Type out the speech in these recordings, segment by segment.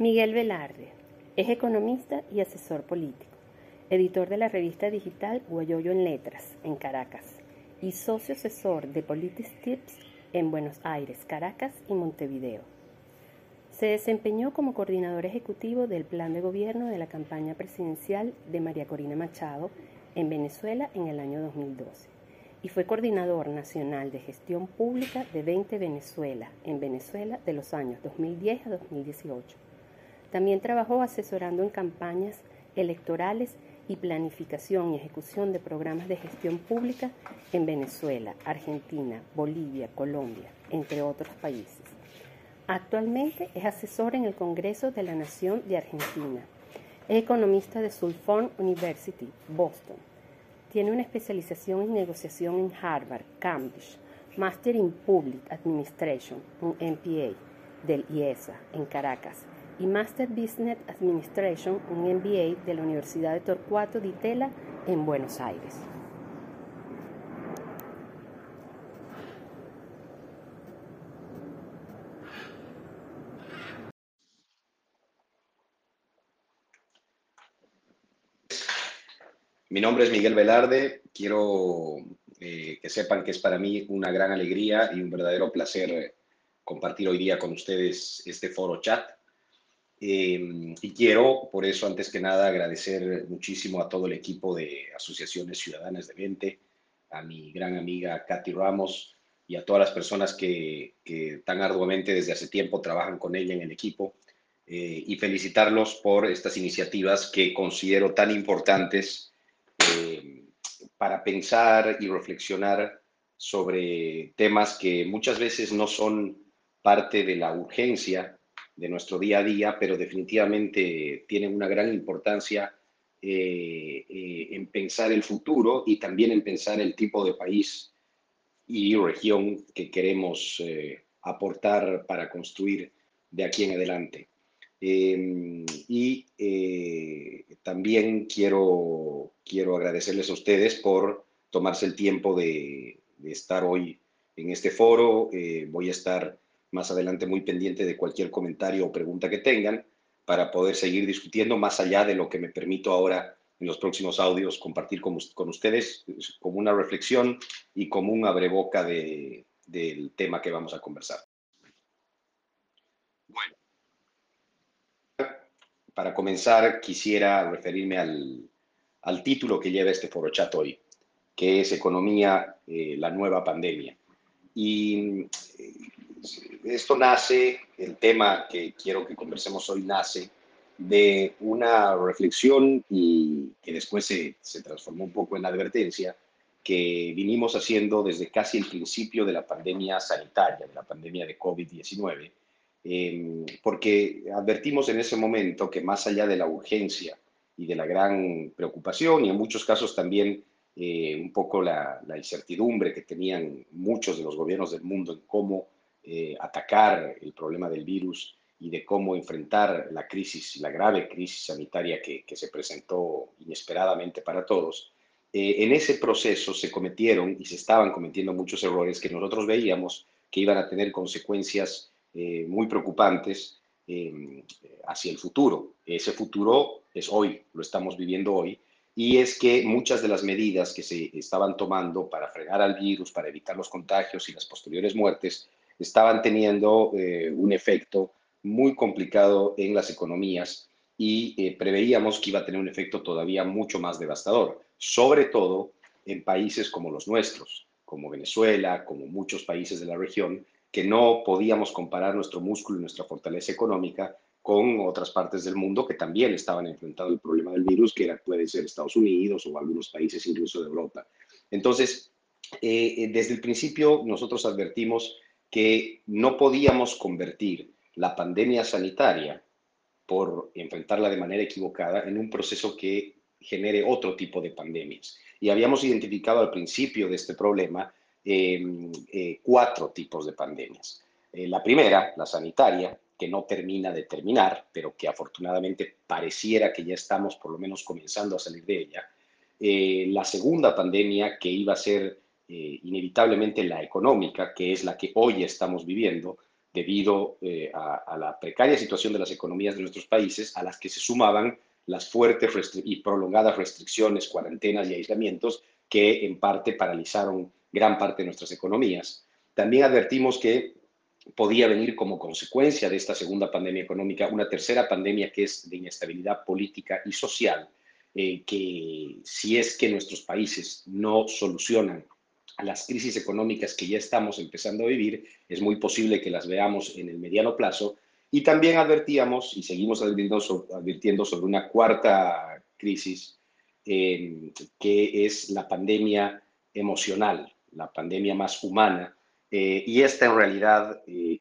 Miguel Velarde es economista y asesor político, editor de la revista digital Guayoyo en Letras, en Caracas, y socio asesor de Politics Tips en Buenos Aires, Caracas y Montevideo. Se desempeñó como coordinador ejecutivo del plan de gobierno de la campaña presidencial de María Corina Machado en Venezuela en el año 2012 y fue coordinador nacional de gestión pública de 20 Venezuela en Venezuela de los años 2010 a 2018. También trabajó asesorando en campañas electorales y planificación y ejecución de programas de gestión pública en Venezuela, Argentina, Bolivia, Colombia, entre otros países. Actualmente es asesor en el Congreso de la Nación de Argentina. Es economista de Sulphone University, Boston. Tiene una especialización en negociación en Harvard, Cambridge, Master in Public Administration, un MPA, del IESA, en Caracas, y Master Business Administration, un MBA de la Universidad de Torcuato Di Tella en Buenos Aires. Mi nombre es Miguel Velarde. Quiero eh, que sepan que es para mí una gran alegría y un verdadero placer compartir hoy día con ustedes este foro chat. Eh, y quiero, por eso, antes que nada, agradecer muchísimo a todo el equipo de Asociaciones Ciudadanas de Mente, a mi gran amiga Katy Ramos y a todas las personas que, tan arduamente desde hace tiempo trabajan con ella en el equipo. Eh, y felicitarlos por estas iniciativas que considero tan importantes eh, para pensar y reflexionar sobre temas que muchas veces no son parte de la urgencia de nuestro día a día, pero definitivamente tienen una gran importancia eh, eh, en pensar el futuro y también en pensar el tipo de país y región que queremos eh, aportar para construir de aquí en adelante. Em, y también quiero, quiero agradecerles a ustedes por tomarse el tiempo de, de estar hoy en este foro. voy a estar más adelante muy pendiente de cualquier comentario o pregunta que tengan para poder seguir discutiendo más allá de lo que me permito ahora en los próximos audios compartir con, ustedes como una reflexión y como un abreboca de, del tema que vamos a conversar. Bueno, para comenzar quisiera referirme al, al título que lleva este foro chat hoy, que es Economía, eh, la nueva pandemia. Y eh, esto nace, el tema que quiero que conversemos hoy nace de una reflexión y que después se, transformó un poco en advertencia que vinimos haciendo desde casi el principio de la pandemia sanitaria, de la pandemia de COVID-19, em, porque advertimos en ese momento que más allá de la urgencia y de la gran preocupación y en muchos casos también eh, un poco la, la, incertidumbre que tenían muchos de los gobiernos del mundo en cómo eh, atacar el problema del virus y de cómo enfrentar la crisis, la grave crisis sanitaria que, se presentó inesperadamente para todos, eh, en ese proceso se cometieron y se estaban cometiendo muchos errores que nosotros veíamos que iban a tener consecuencias eh, muy preocupantes hacia el futuro. Ese futuro es hoy, lo estamos viviendo hoy, y es que muchas de las medidas que se estaban tomando para frenar al virus, para evitar los contagios y las posteriores muertes, estaban teniendo eh, un efecto muy complicado en las economías y eh, preveíamos que iba a tener un efecto todavía mucho más devastador, sobre todo en países como los nuestros, como Venezuela, como muchos países de la región, que no podíamos comparar nuestro músculo y nuestra fortaleza económica con otras partes del mundo que también estaban enfrentando el problema del virus, que era, puede ser Estados Unidos o algunos países incluso de Europa. Entonces, eh, desde el principio nosotros advertimos que no podíamos convertir la pandemia sanitaria por enfrentarla de manera equivocada en un proceso que genere otro tipo de pandemias. Y habíamos identificado al principio de este problema em, eh, cuatro tipos de pandemias. Eh, la primera, la sanitaria, que no termina de terminar, pero que afortunadamente pareciera que ya estamos por lo menos comenzando a salir de ella. Eh, la segunda pandemia, que iba a ser eh, inevitablemente la económica, que es la que hoy estamos viviendo, debido eh, a, la precaria situación de las economías de nuestros países, a las que se sumaban las fuertes y prolongadas restricciones, cuarentenas y aislamientos que en parte paralizaron gran parte de nuestras economías. También advertimos que podía venir como consecuencia de esta segunda pandemia económica una tercera pandemia que es de inestabilidad política y social, eh, que si es que nuestros países no solucionan las crisis económicas que ya estamos empezando a vivir, es muy posible que las veamos en el mediano plazo. Y también advertíamos y seguimos advirtiendo sobre, una cuarta crisis, eh, que es la pandemia emocional, la pandemia más humana. Eh, y esta en realidad, eh,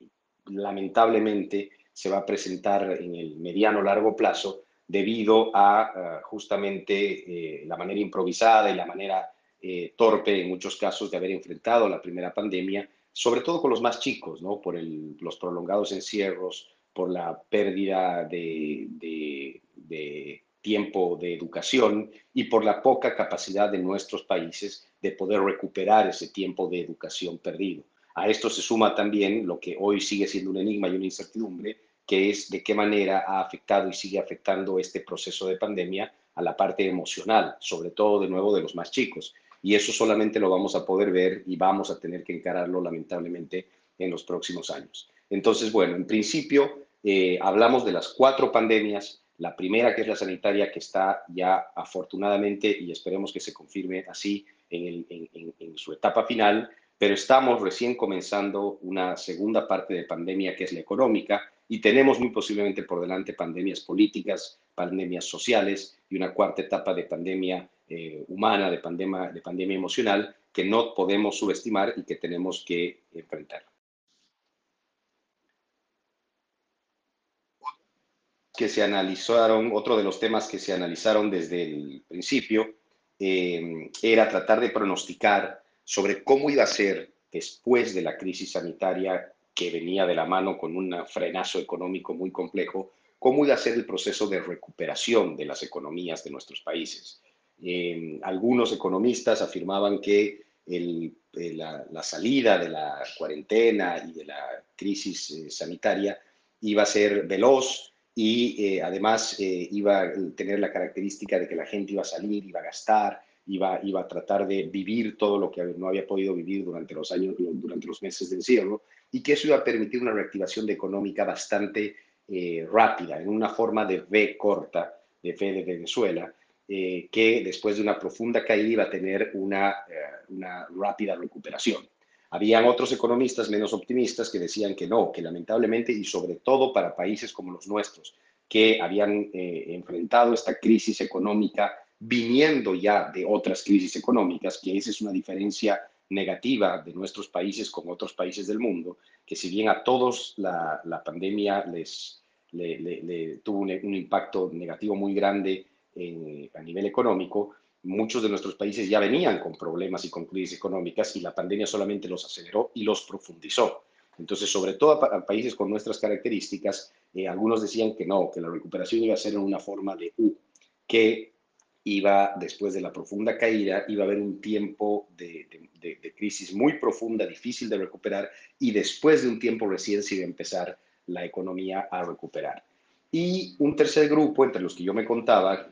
lamentablemente, se va a presentar en el mediano largo plazo debido a justamente la manera improvisada y la manera eh, torpe en muchos casos de haber enfrentado la primera pandemia, sobre todo con los más chicos, ¿no? por los prolongados encierros, por la pérdida de, de tiempo de educación y por la poca capacidad de nuestros países de poder recuperar ese tiempo de educación perdido. A esto se suma también lo que hoy sigue siendo un enigma y una incertidumbre, que es de qué manera ha afectado y sigue afectando este proceso de pandemia a la parte emocional, sobre todo de nuevo de los más chicos y eso solamente lo vamos a poder ver y vamos a tener que encararlo lamentablemente en los próximos años. Entonces, bueno, en principio eh, hablamos de las cuatro pandemias. La primera, que es la sanitaria, que está ya afortunadamente, y esperemos que se confirme así en, en su etapa final, pero estamos recién comenzando una segunda parte de pandemia, que es la económica, y tenemos muy posiblemente por delante pandemias políticas, pandemias sociales y una cuarta etapa de pandemia eh, humana, de pandemia, de pandemia emocional, que no podemos subestimar y que tenemos que enfrentar. que se analizaron, otro de los temas que se analizaron desde el principio, eh, era tratar de pronosticar sobre cómo iba a ser después de la crisis sanitaria que venía de la mano con un frenazo económico muy complejo, cómo iba a ser el proceso de recuperación de las economías de nuestros países. Eh, algunos economistas afirmaban que eh, la, salida de la cuarentena y de la crisis eh, sanitaria iba a ser veloz y además iba a tener la característica de que la gente iba a salir, iba a gastar, iba, iba a tratar de vivir todo lo que no había podido vivir durante los años, durante los meses de encierro, y que eso iba a permitir una reactivación económica bastante rápida, en una forma de V corta, de V de Venezuela, eh, que después de una profunda caída iba a tener una, eh, una rápida recuperación. Habían otros economistas menos optimistas que decían que no, que lamentablemente y sobre todo para países como los nuestros, que habían eh, enfrentado esta crisis económica viniendo ya de otras crisis económicas, que esa es una diferencia negativa de nuestros países con otros países del mundo, que si bien a todos la, pandemia les le, tuvo un, impacto negativo muy grande a nivel económico, muchos de nuestros países ya venían con problemas y con crisis económicas y la pandemia solamente los aceleró y los profundizó. Entonces, sobre todo a, países con nuestras características, eh, algunos decían que no, que la recuperación iba a ser en una forma de U, que iba, después de la profunda caída, iba a haber un tiempo de, de, crisis muy profunda, difícil de recuperar, y después de un tiempo recién se iba a empezar la economía a recuperar. Y un tercer grupo, entre los que yo me contaba,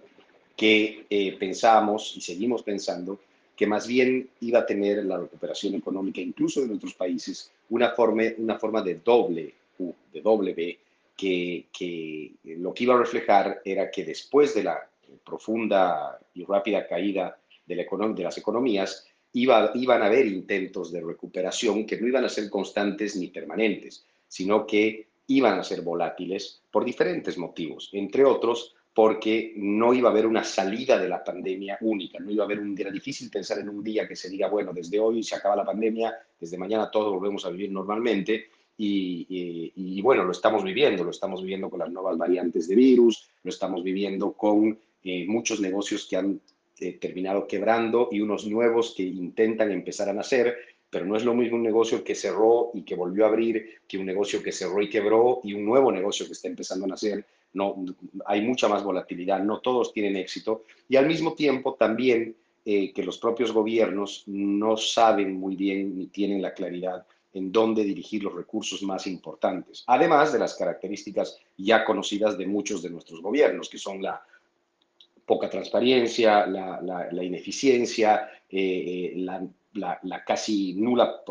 que eh, pensamos y seguimos pensando que más bien iba a tener la recuperación económica, incluso de nuestros países, una forma, una forma de doble U, de doble B, que, que lo que iba a reflejar era que después de la profunda y rápida caída de, la de las economías, iba, iban a haber intentos de recuperación que no iban a ser constantes ni permanentes, sino que iban a ser volátiles por diferentes motivos, entre otros porque no iba a haber una salida de la pandemia única, no iba a haber un era difícil pensar en un día que se diga, bueno, desde hoy se acaba la pandemia, desde mañana todos volvemos a vivir normalmente, y, bueno, lo estamos viviendo, lo estamos viviendo con las nuevas variantes de virus, lo estamos viviendo con eh, muchos negocios que han eh, terminado quebrando y unos nuevos que intentan empezar a nacer, pero no es lo mismo un negocio que cerró y que volvió a abrir que un negocio que cerró y quebró y un nuevo negocio que está empezando a nacer no, hay mucha más volatilidad, no todos tienen éxito y al mismo tiempo también eh, que los propios gobiernos no saben muy bien ni tienen la claridad en dónde dirigir los recursos más importantes, además de las características ya conocidas de muchos de nuestros gobiernos, que son la poca transparencia, la, ineficiencia, eh, eh, la, casi nula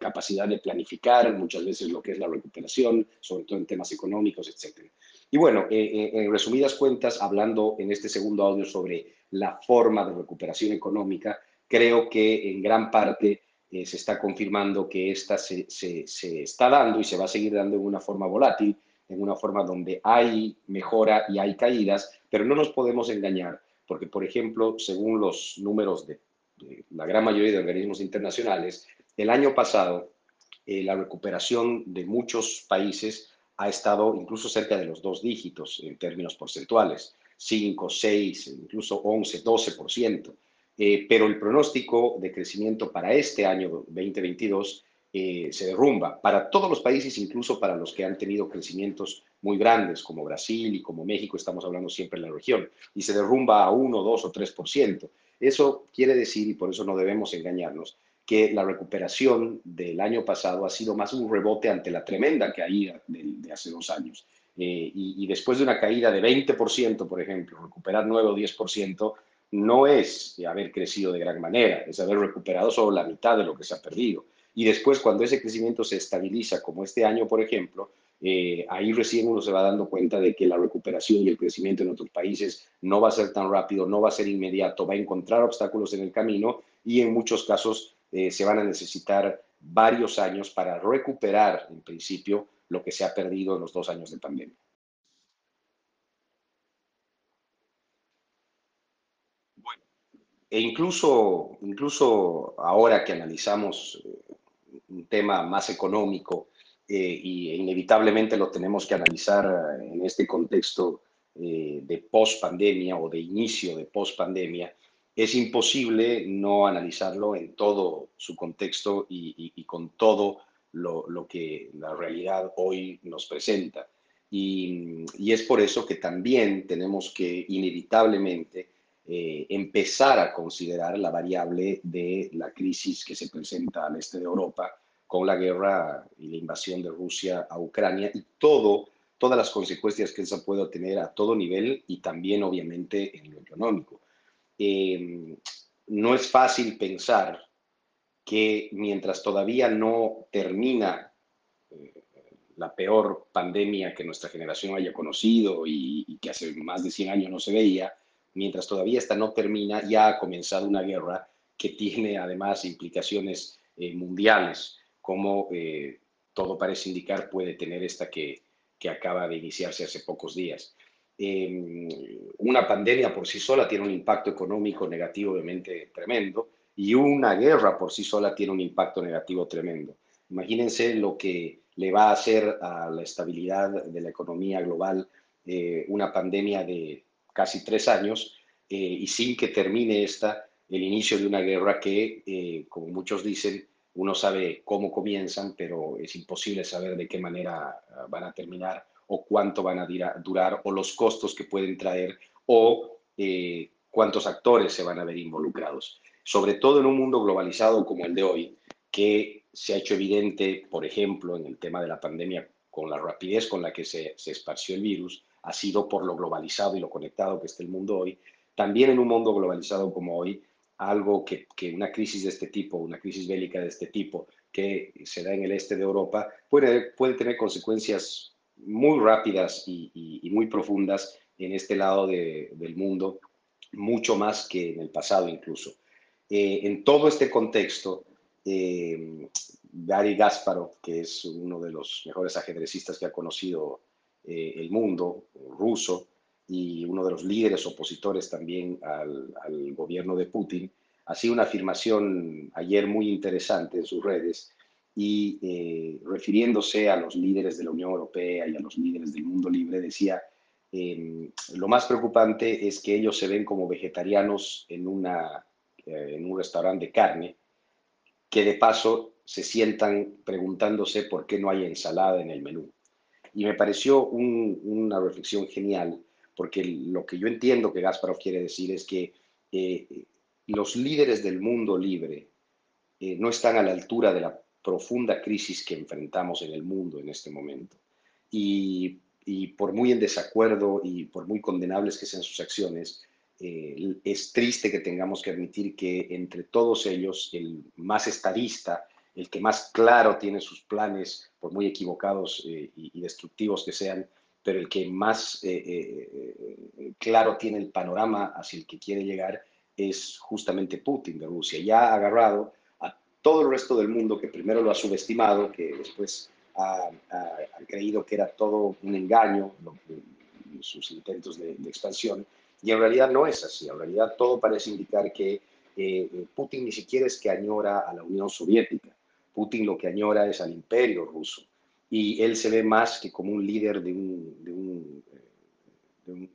capacidad de planificar muchas veces lo que es la recuperación, sobre todo en temas económicos, etc. Y bueno, en resumidas cuentas, hablando en este segundo audio sobre la forma de recuperación económica, creo que en gran parte se está confirmando que esta se, se está dando y se va a seguir dando en una forma volátil, en una forma donde hay mejora y hay caídas, pero no nos podemos engañar, porque, por ejemplo, según los números de, la gran mayoría de organismos internacionales, el año pasado eh, la recuperación de muchos países ha estado incluso cerca de los dos dígitos en términos porcentuales, 5, 6, incluso 11, 12%. Eh, pero el pronóstico de crecimiento para este año 2022 eh, se derrumba para todos los países, incluso para los que han tenido crecimientos muy grandes, como Brasil y como México, estamos hablando siempre en la región, y se derrumba a 1, 2 o 3%. Eso quiere decir, y por eso no debemos engañarnos, que la recuperación del año pasado ha sido más un rebote ante la tremenda caída de, hace dos años. Eh, y, y, después de una caída de 20%, por ejemplo, recuperar 9 o 10%, no es haber crecido de gran manera, es haber recuperado solo la mitad de lo que se ha perdido. Y después, cuando ese crecimiento se estabiliza, como este año, por ejemplo, eh, ahí recién uno se va dando cuenta de que la recuperación y el crecimiento en otros países no va a ser tan rápido, no va a ser inmediato, va a encontrar obstáculos en el camino y en muchos casos eh, se van a necesitar varios años para recuperar, en principio, lo que se ha perdido en los dos años de pandemia. Bueno, e incluso, incluso ahora que analizamos eh, un tema más económico eh, y inevitablemente lo tenemos que analizar en este contexto eh, de post-pandemia o de inicio de post-pandemia, es imposible no analizarlo en todo su contexto y, con todo lo, que la realidad hoy nos presenta. Y, es por eso que también tenemos que inevitablemente eh, empezar a considerar la variable de la crisis que se presenta al este de Europa con la guerra y la invasión de Rusia a Ucrania y todas las consecuencias que eso puede tener a todo nivel y también obviamente en lo económico. Eh, no es fácil pensar que mientras todavía no termina eh, la peor pandemia que nuestra generación haya conocido y, y, que hace más de 100 años no se veía, mientras todavía esta no termina, ya ha comenzado una guerra que tiene además implicaciones eh, mundiales como eh, todo parece indicar puede tener esta que, que acaba de iniciarse hace pocos días. Em, una pandemia por sí sola tiene un impacto económico negativo obviamente tremendo y una guerra por sí sola tiene un impacto negativo tremendo. Imagínense lo que le va a hacer a la estabilidad de la economía global eh, una pandemia de casi tres años eh, y sin que termine esta, el inicio de una guerra que, como muchos dicen, uno sabe cómo comienzan, pero es imposible saber de qué manera ah, van a terminar o cuánto van a durar o los costos que pueden traer o eh, cuántos actores se van a ver involucrados. Sobre todo en un mundo globalizado como el de hoy, que se ha hecho evidente, por ejemplo, en el tema de la pandemia, con la rapidez con la que se, se esparció el virus, ha sido por lo globalizado y lo conectado que está el mundo hoy. También en un mundo globalizado como hoy, algo que, una crisis de este tipo, una crisis bélica de este tipo que se da en el este de Europa, puede, puede tener consecuencias muy rápidas y, muy profundas en este lado del mundo, mucho más que en el pasado incluso. Eh, en todo este contexto, eh, Gary Gasparov, que es uno de los mejores ajedrecistas que ha conocido eh, el mundo, ruso, y uno de los líderes opositores también al, gobierno de Putin, hacía una afirmación ayer muy interesante en sus redes y eh, refiriéndose a los líderes de la Unión Europea y a los líderes del mundo libre, decía, em, lo más preocupante es que ellos se ven como vegetarianos en, una, eh, en un restaurante de carne, que de paso se sientan preguntándose por qué no hay ensalada en el menú. Y me pareció una reflexión genial porque lo que yo entiendo que Gasparov quiere decir es que eh, los líderes del mundo libre eh, no están a la altura de la profunda crisis que enfrentamos en el mundo en este momento. Y, por muy en desacuerdo y por muy condenables que sean sus acciones, eh, es triste que tengamos que admitir que entre todos ellos, el más estadista, el que más claro tiene sus planes, por muy equivocados eh, y, destructivos que sean, pero el que más claro tiene el panorama hacia el que quiere llegar, es justamente Putin de Rusia. Ya ha agarrado todo el resto del mundo que primero lo ha subestimado, que después ha, creído que era todo un engaño, sus intentos de, expansión, y en realidad no es así. En realidad todo parece indicar que eh, Putin ni siquiera es que añora a la Unión Soviética. Putin lo que añora es al imperio ruso. Y él se ve más que como un líder de un, de un, eh, de un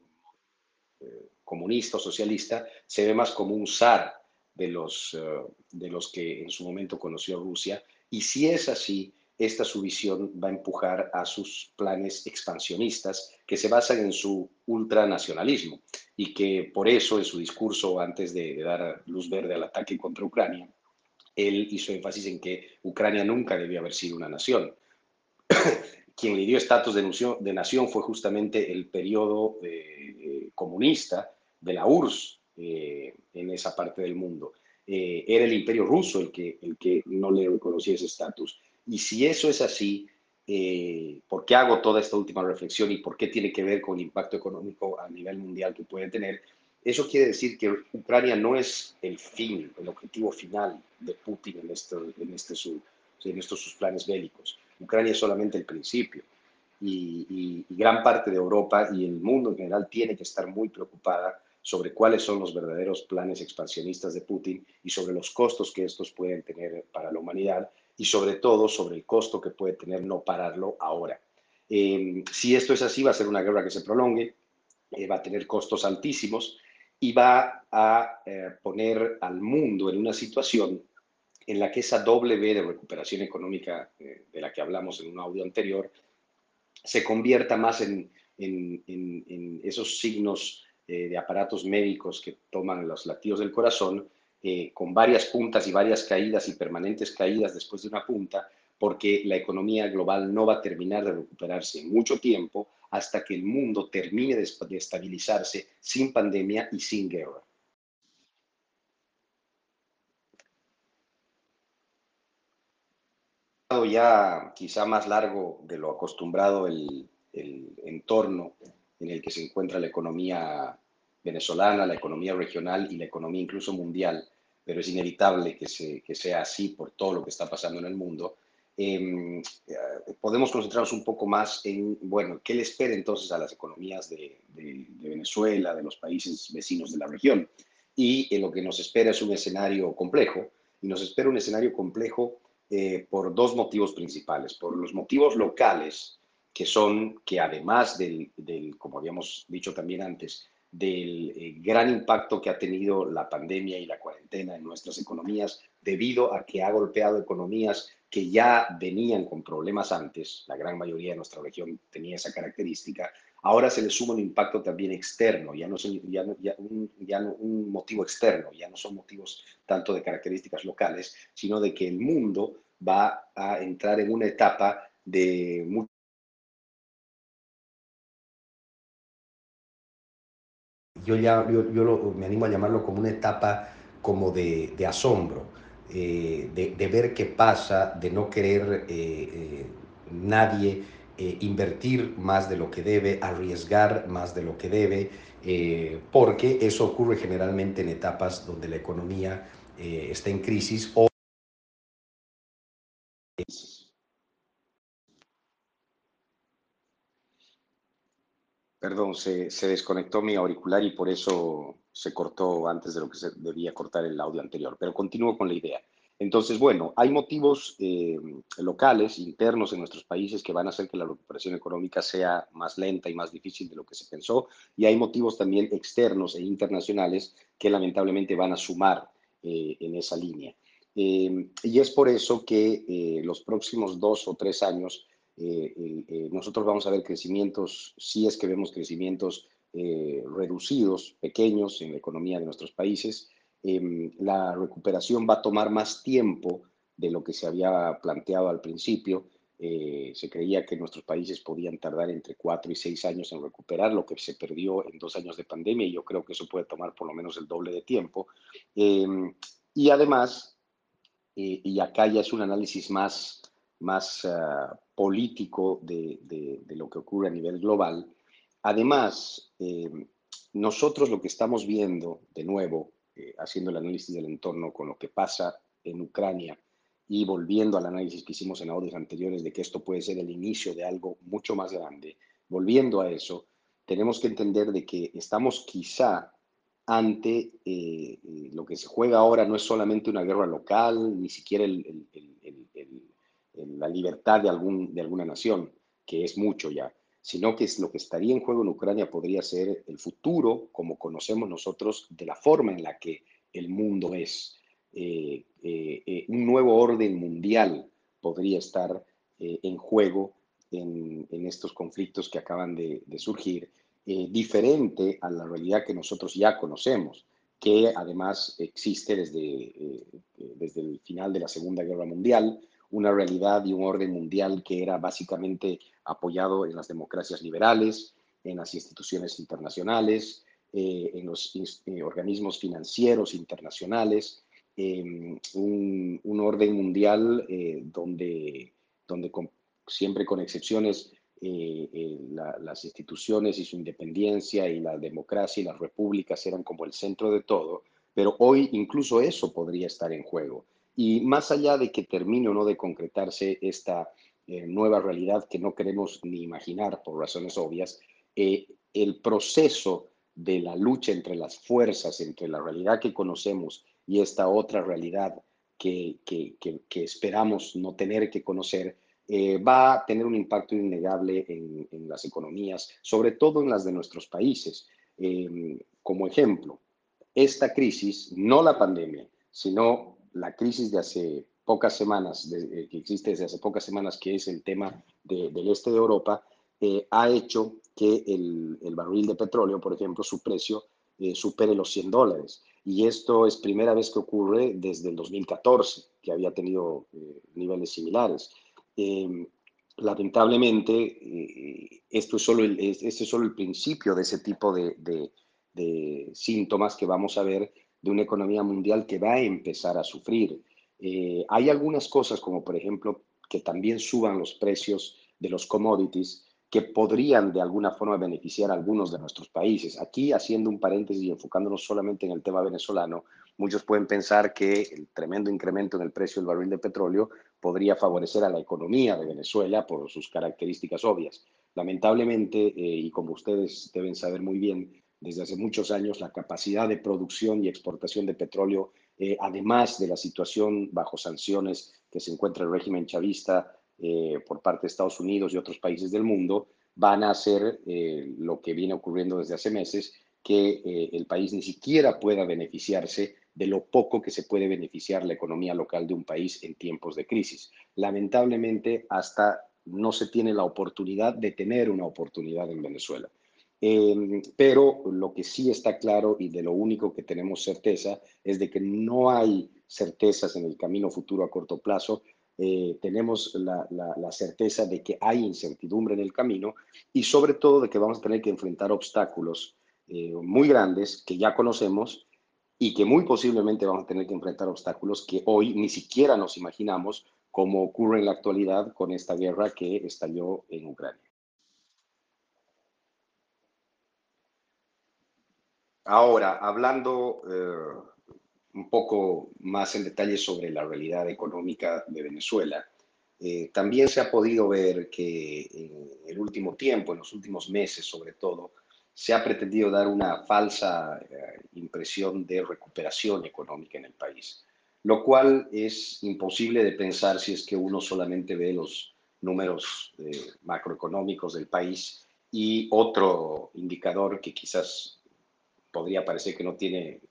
comunista o socialista, se ve más como un zar de los, eh, de los que en su momento conoció Rusia. Y si es así, esta su visión va a empujar a sus planes expansionistas que se basan en su ultranacionalismo y que por eso en su discurso antes de, dar luz verde al ataque contra Ucrania, él hizo énfasis en que Ucrania nunca debió haber sido una nación. Quien le dio estatus de, nación fue justamente el periodo eh, comunista de la URSS eh, en esa parte del mundo. Eh, era el imperio ruso el que, el que no le reconocía ese estatus. Y si eso es así, eh, ¿por qué hago toda esta última reflexión y por qué tiene que ver con el impacto económico a nivel mundial que puede tener? Eso quiere decir que Ucrania no es el fin, el objetivo final de Putin en, esto, en, este en estos sus planes bélicos. Ucrania es solamente el principio. Y, y, gran parte de Europa y el mundo en general tiene que estar muy preocupada sobre cuáles son los verdaderos planes expansionistas de Putin y sobre los costos que estos pueden tener para la humanidad y sobre todo sobre el costo que puede tener no pararlo ahora. Em, si esto es así, va a ser una guerra que se prolongue, eh, va a tener costos altísimos y va a eh, poner al mundo en una situación en la que esa doble B de recuperación económica eh, de la que hablamos en un audio anterior se convierta más en, en, en esos signos de aparatos médicos que toman los latidos del corazón, eh, con varias puntas y varias caídas y permanentes caídas después de una punta, porque la economía global no va a terminar de recuperarse en mucho tiempo hasta que el mundo termine de, estabilizarse sin pandemia y sin guerra. ya quizá más largo de lo acostumbrado el entorno en el que se encuentra la economía venezolana, la economía regional y la economía incluso mundial, pero es inevitable que, se, que sea así por todo lo que está pasando en el mundo. Em, eh, podemos concentrarnos un poco más en, bueno, ¿qué le espera entonces a las economías de, de, Venezuela, de los países vecinos de la región? Y lo que nos espera es un escenario complejo, y nos espera un escenario complejo eh, por dos motivos principales, por los motivos locales, que son que además del, como habíamos dicho también antes, del eh, gran impacto que ha tenido la pandemia y la cuarentena en nuestras economías, debido a que ha golpeado economías que ya venían con problemas antes, la gran mayoría de nuestra región tenía esa característica, ahora se le suma un impacto también externo, ya no, son, ya, ya, un, ya no un motivo externo, ya no son motivos tanto de características locales, sino de que el mundo va a entrar en una etapa de yo me animo a llamarlo como una etapa como de, asombro, eh, de, ver qué pasa, de no querer eh, eh, nadie invertir más de lo que debe, arriesgar más de lo que debe, porque eso ocurre generalmente en etapas donde la economía está en crisis o Perdón, se, desconectó mi auricular y por eso se cortó antes de lo que se debía cortar el audio anterior, pero continúo con la idea. Entonces, bueno, hay motivos eh, locales, internos en nuestros países que van a hacer que la recuperación económica sea más lenta y más difícil de lo que se pensó, y hay motivos también externos e internacionales que lamentablemente van a sumar eh, en esa línea. Eh, y es por eso que los próximos dos o tres años nosotros vamos a ver crecimientos, si es que vemos crecimientos eh, reducidos, pequeños en la economía de nuestros países. Em, la recuperación va a tomar más tiempo de lo que se había planteado al principio. Eh, se creía que nuestros países podían tardar entre cuatro y seis años en recuperar lo que se perdió en dos años de pandemia y yo creo que eso puede tomar por lo menos el doble de tiempo. Em, y además, eh, y acá ya es un análisis más, más ah, político de, de, lo que ocurre a nivel global, además, em, nosotros lo que estamos viendo, de nuevo, eh, haciendo el análisis del entorno con lo que pasa en Ucrania, y volviendo al análisis que hicimos en audios anteriores de que esto puede ser el inicio de algo mucho más grande, volviendo a eso, tenemos que entender de que estamos quizá ante eh, eh, lo que se juega ahora no es solamente una guerra local, ni siquiera la libertad de, algún, de alguna nación, que es mucho ya, sino que es lo que estaría en juego en Ucrania podría ser el futuro, como conocemos nosotros, de la forma en la que el mundo es. Eh, eh, eh, un nuevo orden mundial podría estar en juego en, estos conflictos que acaban de, surgir, diferente a la realidad que nosotros ya conocemos, que además existe desde, desde el final de la Segunda Guerra Mundial, una realidad y un orden mundial que era básicamente apoyado en las democracias liberales, en las instituciones internacionales, en los organismos financieros internacionales, Em, un, orden mundial eh, donde, siempre con excepciones, eh, eh, las instituciones y su independencia y la democracia y las repúblicas eran como el centro de todo, pero hoy incluso eso podría estar en juego. Y más allá de que termine o no de concretarse esta nueva realidad que no queremos ni imaginar por razones obvias, el proceso de la lucha entre las fuerzas, entre la realidad que conocemos y esta otra realidad que, que, que, esperamos no tener que conocer, eh, va a tener un impacto innegable en, en, las economías, sobre todo en las de nuestros países. Em, como ejemplo, esta crisis, no la pandemia, sino la crisis de hace pocas semanas, eh, que existe desde hace pocas semanas, que es el tema de, del este de Europa, eh, ha hecho que el, el, barril de petróleo, por ejemplo, su precio supere los 100 dólares. Y esto es primera vez que ocurre desde el 2014, que había tenido eh, niveles similares. Em, lamentablemente, eh, esto es solo el, este es solo el principio de ese tipo de, de, síntomas que vamos a ver de una economía mundial que va a empezar a sufrir. Eh, hay algunas cosas, como por ejemplo, que también suban los precios de los commodities, que podrían de alguna forma beneficiar a algunos de nuestros países. Aquí, haciendo un paréntesis y enfocándonos solamente en el tema venezolano, muchos pueden pensar que el tremendo incremento en el precio del barril de petróleo podría favorecer a la economía de Venezuela por sus características obvias. Lamentablemente, eh, y como ustedes deben saber muy bien, desde hace muchos años la capacidad de producción y exportación de petróleo, eh, además de la situación bajo sanciones que se encuentra el régimen chavista, eh, por parte de Estados Unidos y otros países del mundo van a hacer eh, lo que viene ocurriendo desde hace meses, que el país ni siquiera pueda beneficiarse de lo poco que se puede beneficiar la economía local de un país en tiempos de crisis. Lamentablemente, hasta no se tiene la oportunidad de tener una oportunidad en Venezuela. Em, pero lo que sí está claro y de lo único que tenemos certeza es de que no hay certezas en el camino futuro a corto plazo eh, tenemos la, certeza de que hay incertidumbre en el camino y sobre todo de que vamos a tener que enfrentar obstáculos eh, muy grandes que ya conocemos y que muy posiblemente vamos a tener que enfrentar obstáculos que hoy ni siquiera nos imaginamos como ocurre en la actualidad con esta guerra que estalló en Ucrania. Ahora, hablando eh, un poco más en detalle sobre la realidad económica de Venezuela, eh, también se ha podido ver que en el último tiempo, en los últimos meses sobre todo, se ha pretendido dar una falsa eh, impresión de recuperación económica en el país, lo cual es imposible de pensar si es que uno solamente ve los números eh, macroeconómicos del país y otro indicador que quizás podría parecer que no tiene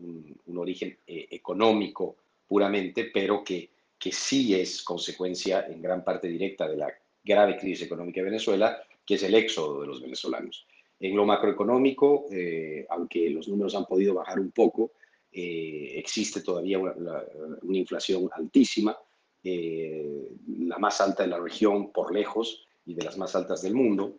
un, origen eh, económico puramente, pero que, que sí es consecuencia en gran parte directa de la grave crisis económica de Venezuela, que es el éxodo de los venezolanos. En lo macroeconómico, eh, aunque los números han podido bajar un poco, existe todavía una, inflación altísima, la más alta de la región por lejos y de las más altas del mundo.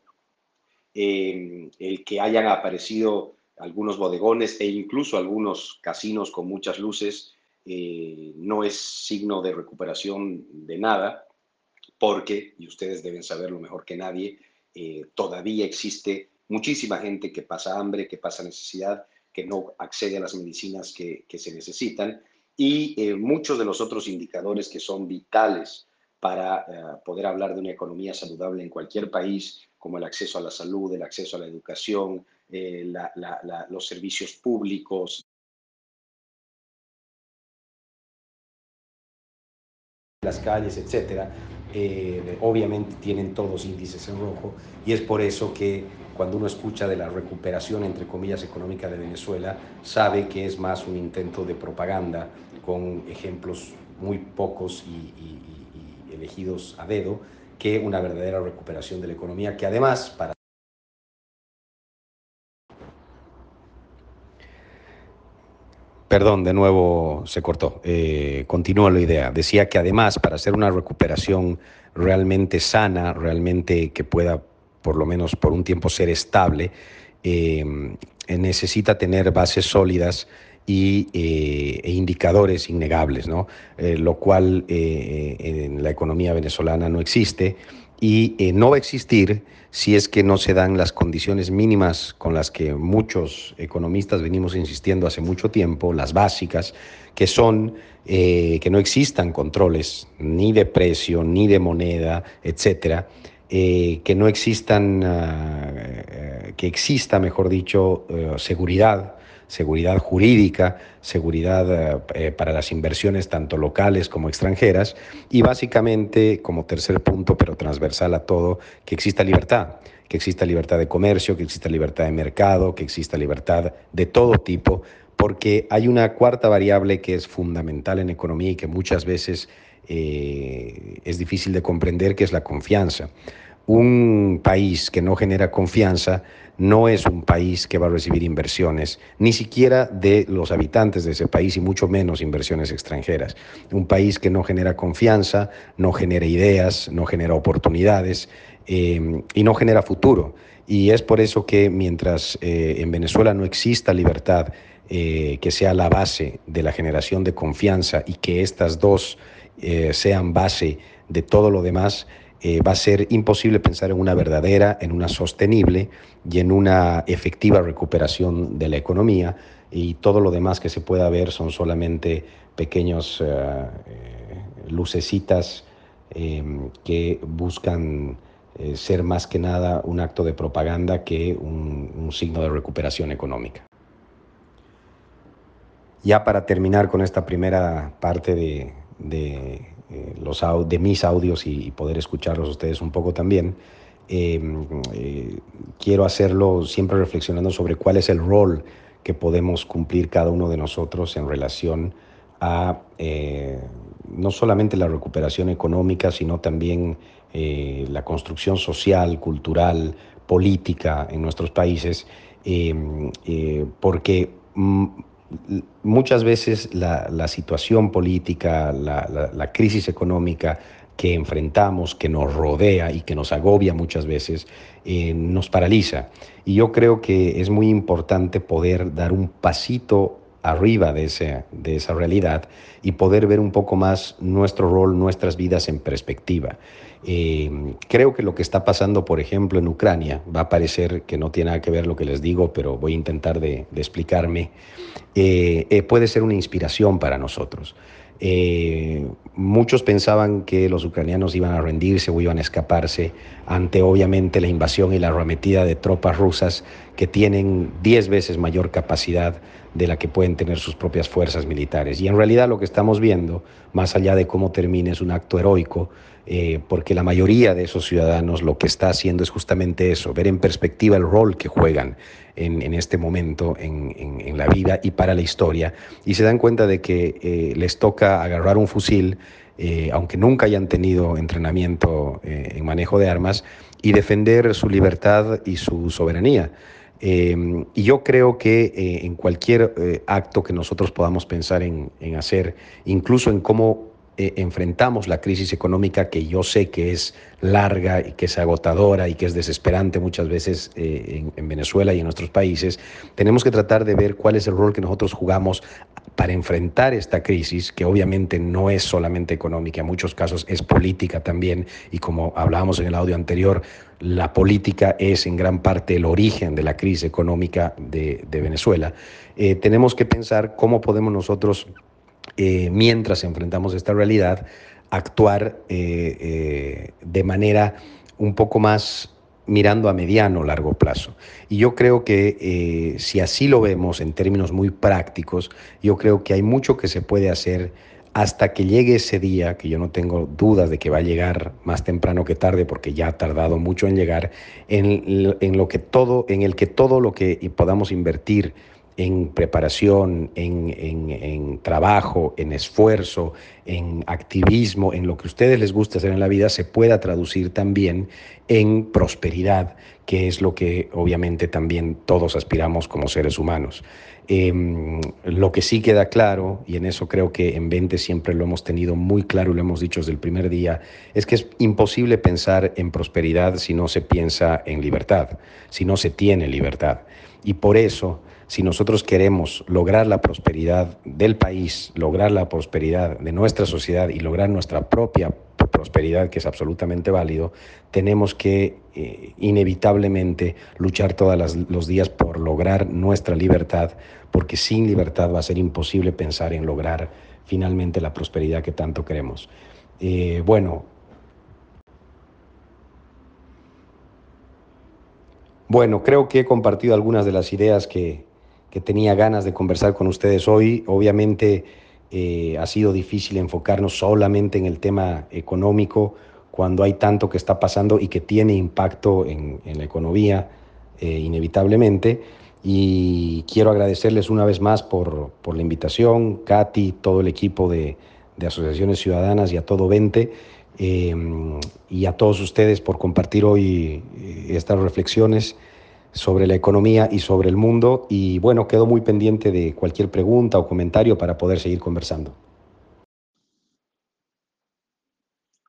el que hayan aparecido algunos bodegones e incluso algunos casinos con muchas luces eh, no es signo de recuperación de nada, porque, y ustedes deben saberlo mejor que nadie, eh, todavía existe muchísima gente que pasa hambre, que pasa necesidad, que no accede a las medicinas que, se necesitan y eh, muchos de los otros indicadores que son vitales para poder hablar de una economía saludable en cualquier país, como el acceso a la salud, el acceso a la educación, los servicios públicos, las calles, etcétera, eh, obviamente tienen todos índices en rojo y es por eso que cuando uno escucha de la recuperación, entre comillas, económica de Venezuela, sabe que es más un intento de propaganda con ejemplos muy pocos y elegidos a dedo que una verdadera recuperación de la economía, que además para Perdón, de nuevo se cortó. Eh, continúa la idea. Decía que además, para hacer una recuperación realmente sana, realmente que pueda, por lo menos por un tiempo, ser estable, eh, necesita tener bases sólidas y, eh, e indicadores innegables, ¿no? lo cual en la economía venezolana no existe y no va a existir si es que no se dan las condiciones mínimas con las que muchos economistas venimos insistiendo hace mucho tiempo, las básicas, que son eh, que no existan controles ni de precio, ni de moneda, etcétera, eh, que no existan, ah, eh, que exista, mejor dicho, seguridad seguridad jurídica, seguridad eh, para las inversiones tanto locales como extranjeras y básicamente, como tercer punto, pero transversal a todo, que exista libertad, que exista libertad de comercio, que exista libertad de mercado, que exista libertad de todo tipo, porque hay una cuarta variable que es fundamental en economía y que muchas veces eh, es difícil de comprender, que es la confianza. Un país que no genera confianza no es un país que va a recibir inversiones, ni siquiera de los habitantes de ese país y mucho menos inversiones extranjeras. Un país que no genera confianza, no genera ideas, no genera oportunidades eh, y no genera futuro. Y es por eso que mientras eh, en Venezuela no exista libertad, eh, que sea la base de la generación de confianza y que estas dos sean base de todo lo demás, eh, va a ser imposible pensar en una verdadera, en una sostenible y en una efectiva recuperación de la economía y todo lo demás que se pueda ver son solamente pequeños eh, eh, lucecitas que buscan ser más que nada un acto de propaganda que un, signo de recuperación económica. Ya para terminar con esta primera parte de, eh, los, de mis audios y, poder escucharlos ustedes un poco también, em, eh, quiero hacerlo siempre reflexionando sobre cuál es el rol que podemos cumplir cada uno de nosotros en relación a eh, no solamente la recuperación económica, sino también la construcción social, cultural, política en nuestros países, em, porque mm, muchas veces la, situación política, la, crisis económica que enfrentamos, que nos rodea y que nos agobia muchas veces, eh, nos paraliza. Y yo creo que es muy importante poder dar un pasito arriba de, ese, de esa realidad y poder ver un poco más nuestro rol, nuestras vidas en perspectiva. Eh, creo que lo que está pasando, por ejemplo, en Ucrania, va a parecer que no tiene nada que ver lo que les digo, pero voy a intentar de, explicarme, eh, eh, puede ser una inspiración para nosotros. Muchos pensaban que los ucranianos iban a rendirse o iban a escaparse ante obviamente la invasión y la arremetida de tropas rusas que tienen 10 veces mayor capacidad de la que pueden tener sus propias fuerzas militares. Y en realidad lo que estamos viendo, más allá de cómo termine, es un acto heroico eh, porque la mayoría de esos ciudadanos lo que está haciendo es justamente eso, ver en perspectiva el rol que juegan en, este momento en, la vida y para la historia, y se dan cuenta de que eh, les toca agarrar un fusil, eh, aunque nunca hayan tenido entrenamiento en manejo de armas, y defender su libertad y su soberanía. Y yo creo que eh, en cualquier acto que nosotros podamos pensar en, hacer, incluso en cómo eh, enfrentamos la crisis económica, que yo sé que es larga y que es agotadora y que es desesperante muchas veces en, en Venezuela y en nuestros países, tenemos que tratar de ver cuál es el rol que nosotros jugamos para enfrentar esta crisis, que obviamente no es solamente económica, en muchos casos es política también, y como hablábamos en el audio anterior, la política es en gran parte el origen de la crisis económica de, Venezuela, eh, tenemos que pensar cómo podemos nosotros, eh, mientras enfrentamos esta realidad, actuar eh, de manera un poco más mirando a mediano o largo plazo. Y yo creo que si así lo vemos en términos muy prácticos, yo creo que hay mucho que se puede hacer hasta que llegue ese día, que yo no tengo dudas de que va a llegar más temprano que tarde, porque ya ha tardado mucho en llegar, en, lo que todo, en el que todo lo que podamos invertir en preparación, en, trabajo, en esfuerzo, en activismo, en lo que a ustedes les gusta hacer en la vida, se pueda traducir también en prosperidad, que es lo que obviamente también todos aspiramos como seres humanos. Em, lo que sí queda claro, y en eso creo que en 20 siempre lo hemos tenido muy claro y lo hemos dicho desde el primer día, es que es imposible pensar en prosperidad si no se piensa en libertad, si no se tiene libertad. Y por eso, si nosotros queremos lograr la prosperidad del país, lograr la prosperidad de nuestra sociedad y lograr nuestra propia prosperidad, que es absolutamente válido, tenemos que eh, inevitablemente luchar todos los días por lograr nuestra libertad, porque sin libertad va a ser imposible pensar en lograr finalmente la prosperidad que tanto queremos. Eh, bueno, bueno, creo que he compartido algunas de las ideas que, que tenía ganas de conversar con ustedes hoy. Obviamente, eh, ha sido difícil enfocarnos solamente en el tema económico cuando hay tanto que está pasando y que tiene impacto en, la economía eh, inevitablemente. Y quiero agradecerles una vez más por, la invitación, Katy, todo el equipo de, Asociaciones Ciudadanas y a todo 20, eh, y a todos ustedes por compartir hoy estas reflexiones sobre la economía y sobre el mundo. Y bueno, quedo muy pendiente de cualquier pregunta o comentario para poder seguir conversando.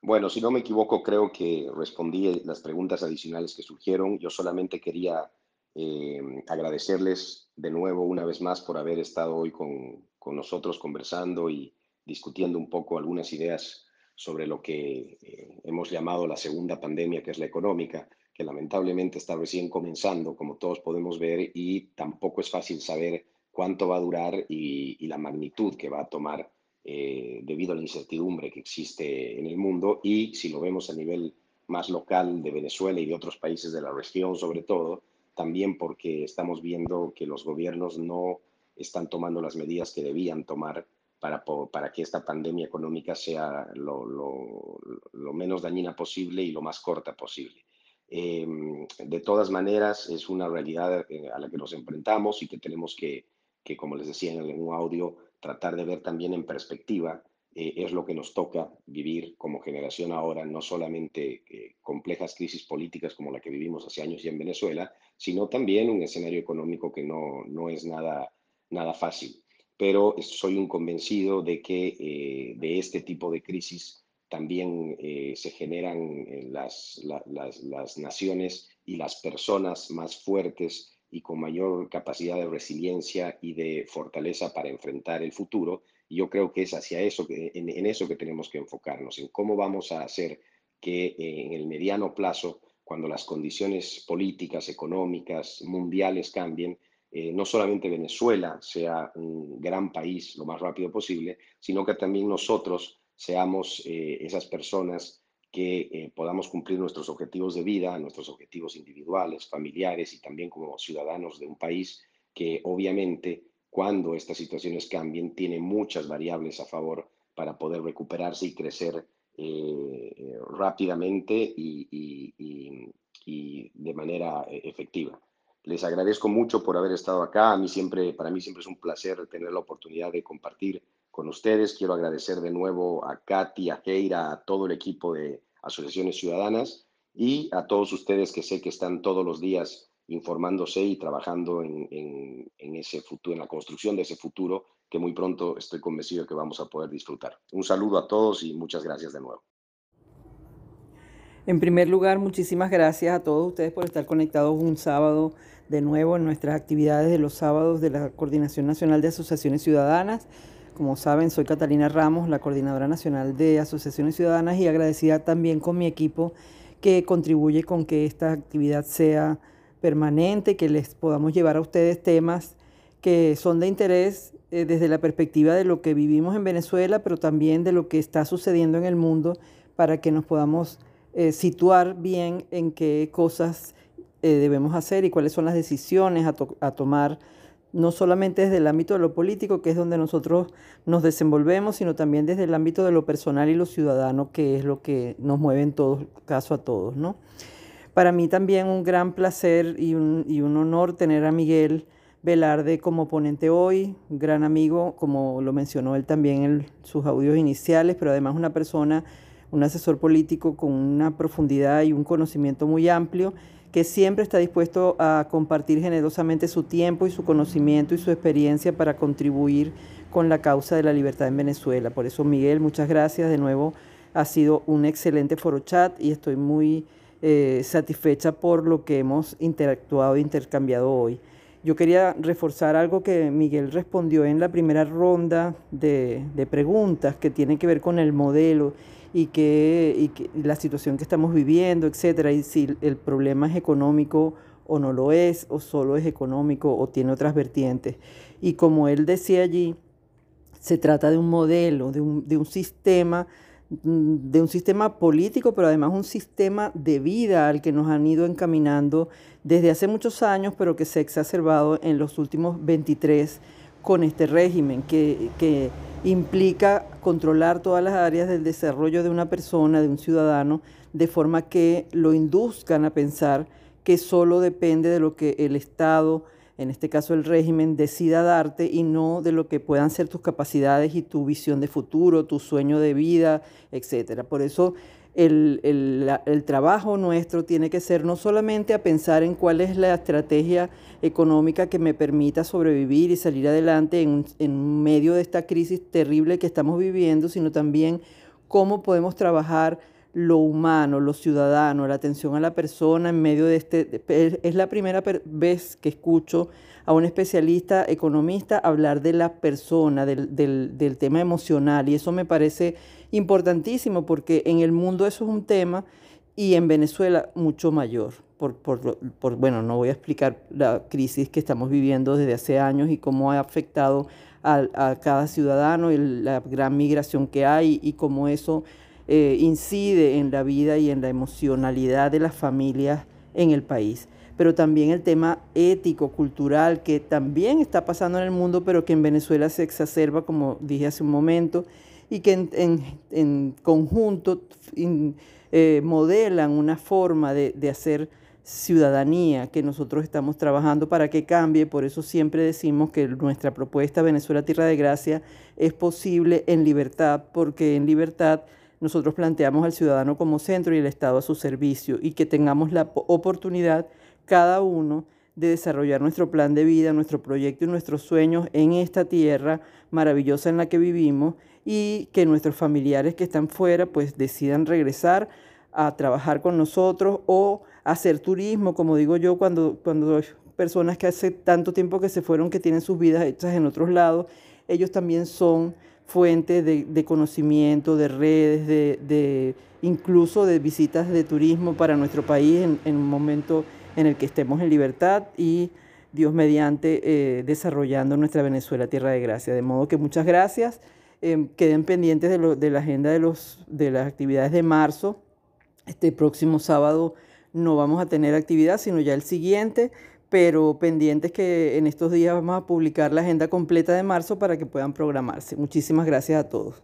Bueno, si no me equivoco, creo que respondí las preguntas adicionales que surgieron. Yo solamente quería eh, agradecerles de nuevo una vez más por haber estado hoy con, con, nosotros conversando y discutiendo un poco algunas ideas sobre lo que eh, hemos llamado la segunda pandemia, que es la económica que lamentablemente está recién comenzando, como todos podemos ver, y tampoco es fácil saber cuánto va a durar y, la magnitud que va a tomar eh, debido a la incertidumbre que existe en el mundo. Y si lo vemos a nivel más local de Venezuela y de otros países de la región, sobre todo, también porque estamos viendo que los gobiernos no están tomando las medidas que debían tomar para, para que esta pandemia económica sea lo, lo menos dañina posible y lo más corta posible. Em, de todas maneras, es una realidad eh, a la que nos enfrentamos y que tenemos que, que como les decía en un audio, tratar de ver también en perspectiva. Eh, es lo que nos toca vivir como generación ahora, no solamente eh, complejas crisis políticas como la que vivimos hace años ya en Venezuela, sino también un escenario económico que no, no es nada, nada fácil. Pero soy un convencido de que de este tipo de crisis también eh, se generan eh, las, las, naciones y las personas más fuertes y con mayor capacidad de resiliencia y de fortaleza para enfrentar el futuro. Y yo creo que es hacia eso, que, en, eso que tenemos que enfocarnos, en cómo vamos a hacer que eh, en el mediano plazo, cuando las condiciones políticas, económicas, mundiales cambien, no solamente Venezuela sea un gran país lo más rápido posible, sino que también nosotros seamos eh, esas personas que eh, podamos cumplir nuestros objetivos de vida, nuestros objetivos individuales, familiares y también como ciudadanos de un país que obviamente cuando estas situaciones cambien tiene muchas variables a favor para poder recuperarse y crecer eh, rápidamente y, y, de manera efectiva. Les agradezco mucho por haber estado acá. A mí siempre, para mí siempre es un placer tener la oportunidad de compartir con ustedes. Quiero agradecer de nuevo a Katy, a Keira, a todo el equipo de Asociaciones Ciudadanas y a todos ustedes que sé que están todos los días informándose y trabajando en, ese futuro, en la construcción de ese futuro que muy pronto estoy convencido que vamos a poder disfrutar. Un saludo a todos y muchas gracias de nuevo. En primer lugar, muchísimas gracias a todos ustedes por estar conectados un sábado de nuevo en nuestras actividades de los sábados de la Coordinación Nacional de Asociaciones Ciudadanas. Como saben, soy Catalina Ramos, la Coordinadora Nacional de Asociaciones Ciudadanas y agradecida también con mi equipo que contribuye con que esta actividad sea permanente, que les podamos llevar a ustedes temas que son de interés eh, desde la perspectiva de lo que vivimos en Venezuela, pero también de lo que está sucediendo en el mundo para que nos podamos eh, situar bien en qué cosas eh, debemos hacer y cuáles son las decisiones a, a tomar no solamente desde el ámbito de lo político, que es donde nosotros nos desenvolvemos, sino también desde el ámbito de lo personal y lo ciudadano, que es lo que nos mueve en todo caso a todos, ¿no? Para mí también un gran placer y un, y un honor tener a Miguel Velarde como ponente hoy, un gran amigo, como lo mencionó él también en sus audios iniciales, pero además una persona, un asesor político con una profundidad y un conocimiento muy amplio, que siempre está dispuesto a compartir generosamente su tiempo y su conocimiento y su experiencia para contribuir con la causa de la libertad en Venezuela. Por eso, Miguel, muchas gracias. De nuevo, ha sido un excelente foro chat y estoy muy eh, satisfecha por lo que hemos interactuado e intercambiado hoy. Yo quería reforzar algo que Miguel respondió en la primera ronda de, preguntas que tiene que ver con el modelo y, que, la situación que estamos viviendo, etcétera, y si el problema es económico o no lo es, o solo es económico o tiene otras vertientes. Y como él decía allí, se trata de un modelo, de un, de un sistema de un sistema político, pero además un sistema de vida al que nos han ido encaminando desde hace muchos años, pero que se ha exacerbado en los últimos 23 con este régimen, que, que implica controlar todas las áreas del desarrollo de una persona, de un ciudadano, de forma que lo induzcan a pensar que solo depende de lo que el Estado, en este caso el régimen, decida darte y no de lo que puedan ser tus capacidades y tu visión de futuro, tu sueño de vida, etc. Por eso el, el, trabajo nuestro tiene que ser no solamente a pensar en cuál es la estrategia económica que me permita sobrevivir y salir adelante en, en medio de esta crisis terrible que estamos viviendo, sino también cómo podemos trabajar lo humano, lo ciudadano, la atención a la persona en medio de este... Es la primera vez que escucho a un especialista economista hablar de la persona, del, del, tema emocional, y eso me parece importantísimo porque en el mundo eso es un tema y en Venezuela mucho mayor. Por, por, por, bueno, no voy a explicar la crisis que estamos viviendo desde hace años y cómo ha afectado a, a cada ciudadano la gran migración que hay y cómo eso eh, incide en la vida y en la emocionalidad de las familias en el país. Pero también el tema ético, cultural, que también está pasando en el mundo, pero que en Venezuela se exacerba, como dije hace un momento, y que en, conjunto eh, modelan una forma de, de hacer ciudadanía que nosotros estamos trabajando para que cambie. Por eso siempre decimos que nuestra propuesta Venezuela Tierra de Gracia es posible en libertad, porque en libertad nosotros planteamos al ciudadano como centro y el Estado a su servicio y que tengamos la oportunidad cada uno de desarrollar nuestro plan de vida, nuestro proyecto y nuestros sueños en esta tierra maravillosa en la que vivimos y que nuestros familiares que están fuera pues decidan regresar a trabajar con nosotros o hacer turismo, como digo yo, cuando, cuando personas que hace tanto tiempo que se fueron, que tienen sus vidas hechas en otros lados, ellos también son fuente de, conocimiento, de redes, de, incluso de visitas de turismo para nuestro país en, un momento en el que estemos en libertad y Dios mediante eh, desarrollando nuestra Venezuela Tierra de Gracia. De modo que muchas gracias. Em, queden pendientes de, de, la agenda de, los, de las actividades de marzo. Este próximo sábado no vamos a tener actividad, sino ya el siguiente pero pendientes que en estos días vamos a publicar la agenda completa de marzo para que puedan programarse. Muchísimas gracias a todos.